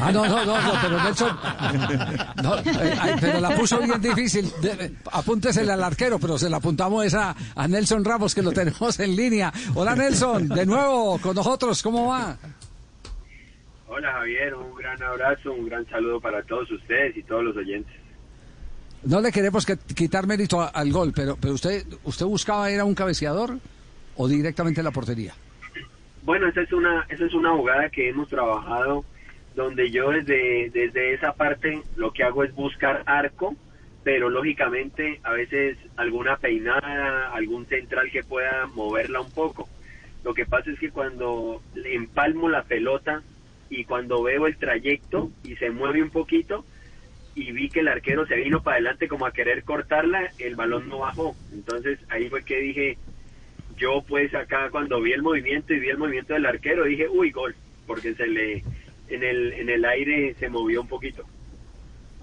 Ah, no, no, no, no pero Nelson. No, eh, pero la puso bien difícil. apúntesele al arquero, pero se la apuntamos esa a Nelson Ramos, que lo tenemos en línea. Hola, Nelson, de nuevo con nosotros, ¿cómo va? Hola, Javier, un gran abrazo, un gran saludo para todos ustedes y todos los oyentes. No le queremos que, quitar mérito al gol, pero, pero usted, ¿usted buscaba ir a un cabeceador o directamente a la portería? Bueno, esa es una, esa es una jugada que hemos trabajado donde yo desde, desde esa parte lo que hago es buscar arco, pero lógicamente a veces alguna peinada, algún central que pueda moverla un poco. Lo que pasa es que cuando empalmo la pelota y cuando veo el trayecto y se mueve un poquito y vi que el arquero se vino para adelante como a querer cortarla, el balón no bajó. Entonces ahí fue que dije, yo pues acá cuando vi el movimiento y vi el movimiento del arquero dije, uy, gol, porque se le en el, en el aire se movió un poquito.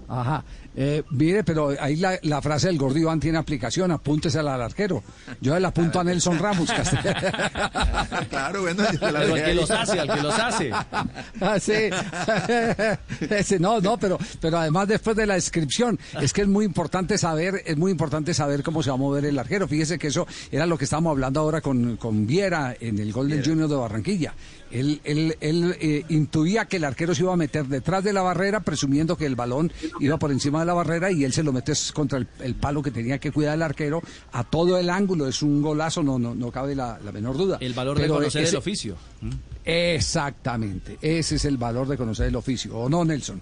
Ajá. Eh, mire, pero ahí la, la, frase del gordo Iván tiene aplicación, apúntese al arquero. Yo le apunto a Nelson Ramos. claro, bueno, al que los hace, al que los hace. Ah, sí. no, no, pero, pero además después de la descripción, es que es muy importante saber, es muy importante saber cómo se va a mover el arquero. Fíjese que eso era lo que estábamos hablando ahora con, con Viera en el gol del Junior de Barranquilla. Él, él, él eh, intuía que el arquero se iba a meter detrás de la barrera, presumiendo que el balón iba por encima de la barrera y él se lo mete contra el, palo que tenía que cuidar el arquero a todo el ángulo. Es un golazo, no, no, no cabe la, menor duda. El valor de conocer el oficio. Exactamente, ese es el valor de conocer el oficio, ¿o no, Nelson?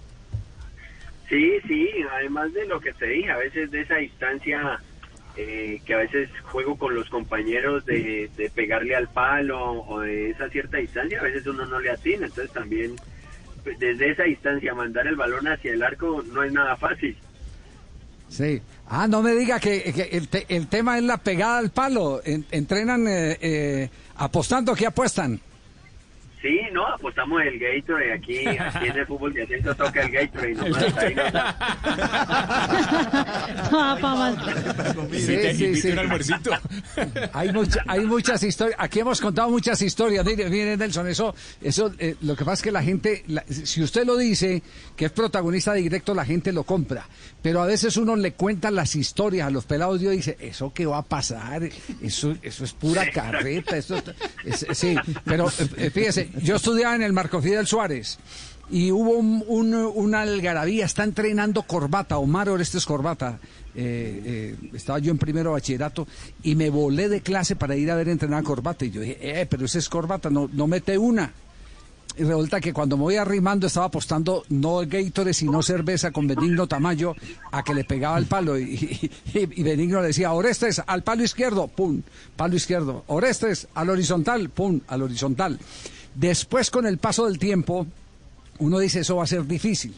Sí, sí, además de lo que te dije, a veces de esa distancia eh, que a veces juego con los compañeros de, pegarle al palo o de esa cierta distancia, a veces uno no le atina, entonces también desde esa distancia mandar el balón hacia el arco no es nada fácil. Sí. Ah, no me diga que, el, el, tema es la pegada al palo. entrenan eh, eh, apostando, ¿qué apuestan? Sí, no, apostamos el Gatorade aquí, aquí en el fútbol de asiento toca el Gatorade nomás ahí sí, sí, sí. hay, hay muchas historias, aquí hemos contado muchas historias, mire, mire Nelson, eso, eso eh, lo que pasa es que la gente, si usted lo dice, que es protagonista directo, la gente lo compra, pero a veces uno le cuenta las historias a los pelados y dice, ¿eso qué va a pasar? Eso, eso es pura carreta, eso, sí, pero eh, fíjese, yo estudiaba en el Marco Fidel Suárez y hubo un, una algarabía, está entrenando corbata, Omar Orestes Corbata. Eh, eh, estaba yo en primero bachillerato y me volé de clase para ir a ver entrenar corbata. Y yo dije, eh, pero ese es corbata, no, no mete una. Y resulta que cuando me voy arrimando estaba apostando no Gatorade sino cerveza con Benigno Tamayo a que le pegaba el palo. Y, Benigno le decía, Orestes, al palo izquierdo, pum, palo izquierdo. Orestes, al horizontal, pum, al horizontal. Después, con el paso del tiempo, uno dice eso va a ser difícil.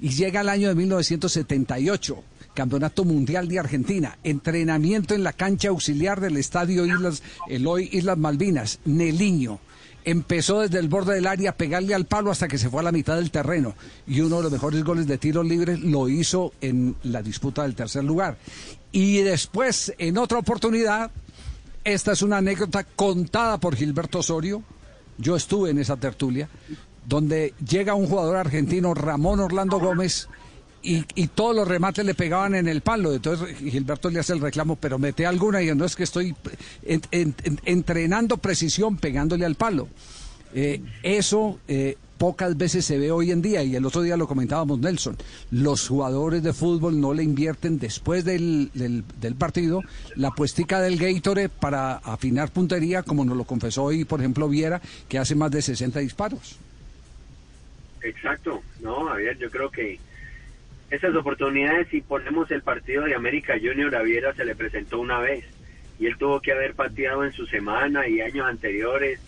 Y llega el año de 1978, Campeonato Mundial de Argentina, entrenamiento en la cancha auxiliar del Estadio Islas, Eloy Islas Malvinas, Neliño. Empezó desde el borde del área a pegarle al palo hasta que se fue a la mitad del terreno. Y uno de los mejores goles de tiros libres lo hizo en la disputa del tercer lugar. Y después, en otra oportunidad, esta es una anécdota contada por Gilberto Osorio, yo estuve en esa tertulia, donde llega un jugador argentino, Ramón Orlando Gómez, y, todos los remates le pegaban en el palo. Entonces Gilberto le hace el reclamo, pero mete alguna y no es que estoy entrenando precisión pegándole al palo. Eh, eso eh, pocas veces se ve hoy en día, y el otro día lo comentábamos Nelson, los jugadores de fútbol no le invierten después del, del, partido la puestica del Gatorade para afinar puntería, como nos lo confesó hoy, por ejemplo, Viera, que hace más de 60 disparos. Exacto, no, Javier, yo creo que esas oportunidades, si ponemos el partido de América Junior a Viera, se le presentó una vez, y él tuvo que haber pateado en su semana y años anteriores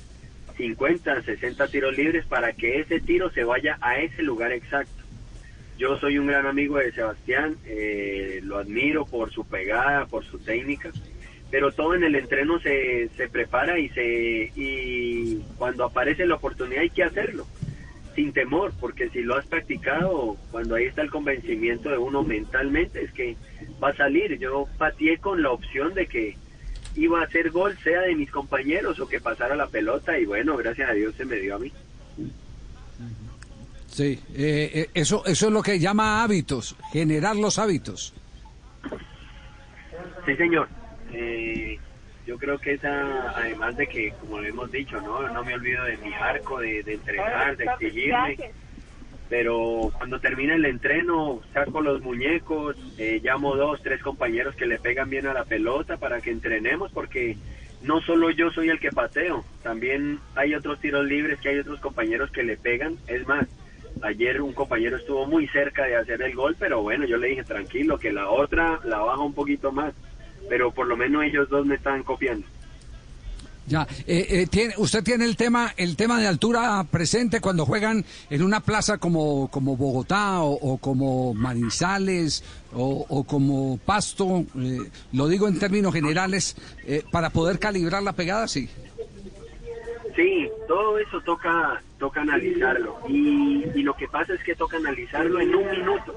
50, 60 tiros libres para que ese tiro se vaya a ese lugar exacto. Yo soy un gran amigo de Sebastián, eh, lo admiro por su pegada, por su técnica, pero todo en el entreno se, se prepara y, se, y cuando aparece la oportunidad hay que hacerlo, sin temor, porque si lo has practicado, cuando ahí está el convencimiento de uno mentalmente, es que va a salir. Yo pateé con la opción de que iba a hacer gol, sea de mis compañeros o que pasara la pelota, y bueno, gracias a Dios se me dio a mí. Sí, eh, eh, eso, eso es lo que llama hábitos, generar los hábitos. Sí, señor. Eh, yo creo que esa, además de que, como lo hemos dicho, no, no me olvido de mi arco, de, de entrenar, de exigirme. Pero cuando termina el entreno, saco los muñecos, eh, llamo dos, tres compañeros que le pegan bien a la pelota para que entrenemos, porque no solo yo soy el que pateo, también hay otros tiros libres que hay otros compañeros que le pegan. Es más, ayer un compañero estuvo muy cerca de hacer el gol, pero bueno, yo le dije tranquilo, que la otra la baja un poquito más, pero por lo menos ellos dos me están copiando. Ya, eh, eh, tiene, usted tiene el tema, el tema de altura presente cuando juegan en una plaza como, como Bogotá o, o como Manizales o, o como Pasto, eh, lo digo en términos generales, eh, para poder calibrar la pegada, sí. Sí, todo eso toca toca analizarlo y, y lo que pasa es que toca analizarlo en un minuto.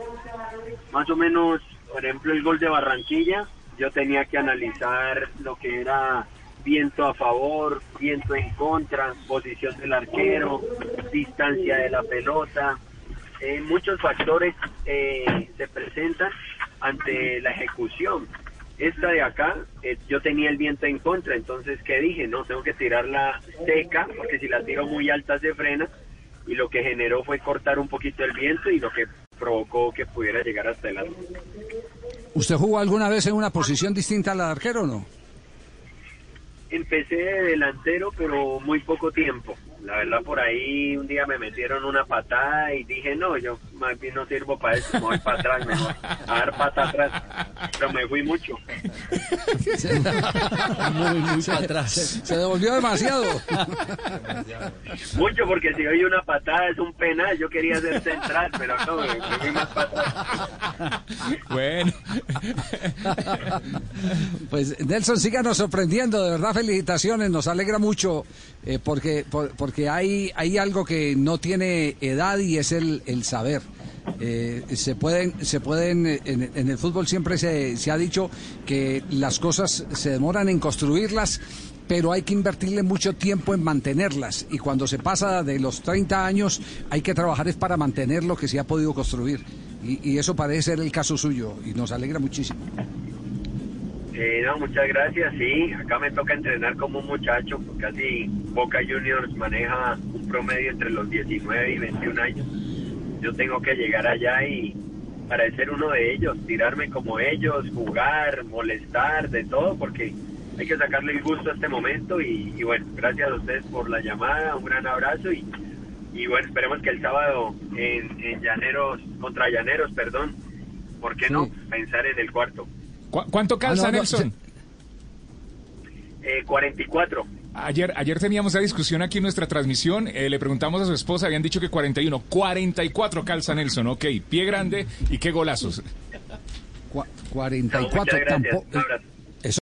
Más o menos, por ejemplo, el gol de Barranquilla, yo tenía que analizar lo que era viento a favor, viento en contra, posición del arquero, distancia de la pelota. Eh, muchos factores eh, se presentan ante la ejecución. Esta de acá, eh, yo tenía el viento en contra, entonces, ¿qué dije? No, tengo que tirarla seca, porque si la tiro muy alta se frena, y lo que generó fue cortar un poquito el viento y lo que provocó que pudiera llegar hasta el arco. ¿Usted jugó alguna vez en una posición distinta a la de arquero o no? Empecé de delantero, pero muy poco tiempo. La verdad, por ahí un día me metieron una patada y dije, no, yo más bien no sirvo para eso, me voy para atrás, mejor, a dar pata atrás. Pero me fui mucho. Muy, muy para Se, atrás. se devolvió demasiado. Mucho, porque si oye una patada es un penal. Yo quería ser central, pero no, me me fui más para atrás. Bueno, Pues Nelson, síganos sorprendiendo, de verdad felicitaciones, nos alegra mucho eh, porque por- porque hay hay algo que no tiene edad y es el, el saber. Eh, se pueden se pueden eh, en, en el fútbol siempre se, se ha dicho que las cosas se demoran en construirlas pero hay que invertirle mucho tiempo en mantenerlas y cuando se pasa de los 30 años hay que trabajar es para mantener lo que se ha podido construir y, eso parece ser el caso suyo y nos alegra muchísimo. Eh, no, muchas gracias. Sí, acá me toca entrenar como un muchacho. Casi Boca Juniors maneja un promedio entre los 19 y 21 años. Yo tengo que llegar allá y para ser uno de ellos, tirarme como ellos, jugar, molestar, de todo, porque hay que sacarle el gusto a este momento. Y, y bueno, gracias a ustedes por la llamada, un gran abrazo y, y bueno, esperemos que el sábado en, en Llaneros, contra Llaneros, perdón, ¿por qué no? Sí. Pensar en el cuarto. ¿cu- ¿cuánto calza Ah, no, no, Nelson? Eh, 44. Ayer, ayer teníamos esa discusión aquí en nuestra transmisión. eh, le preguntamos a su esposa, habían dicho que 41. 44 calza Nelson, ok. Pie grande y qué golazos. No, 44 muchas gracias. tampoco.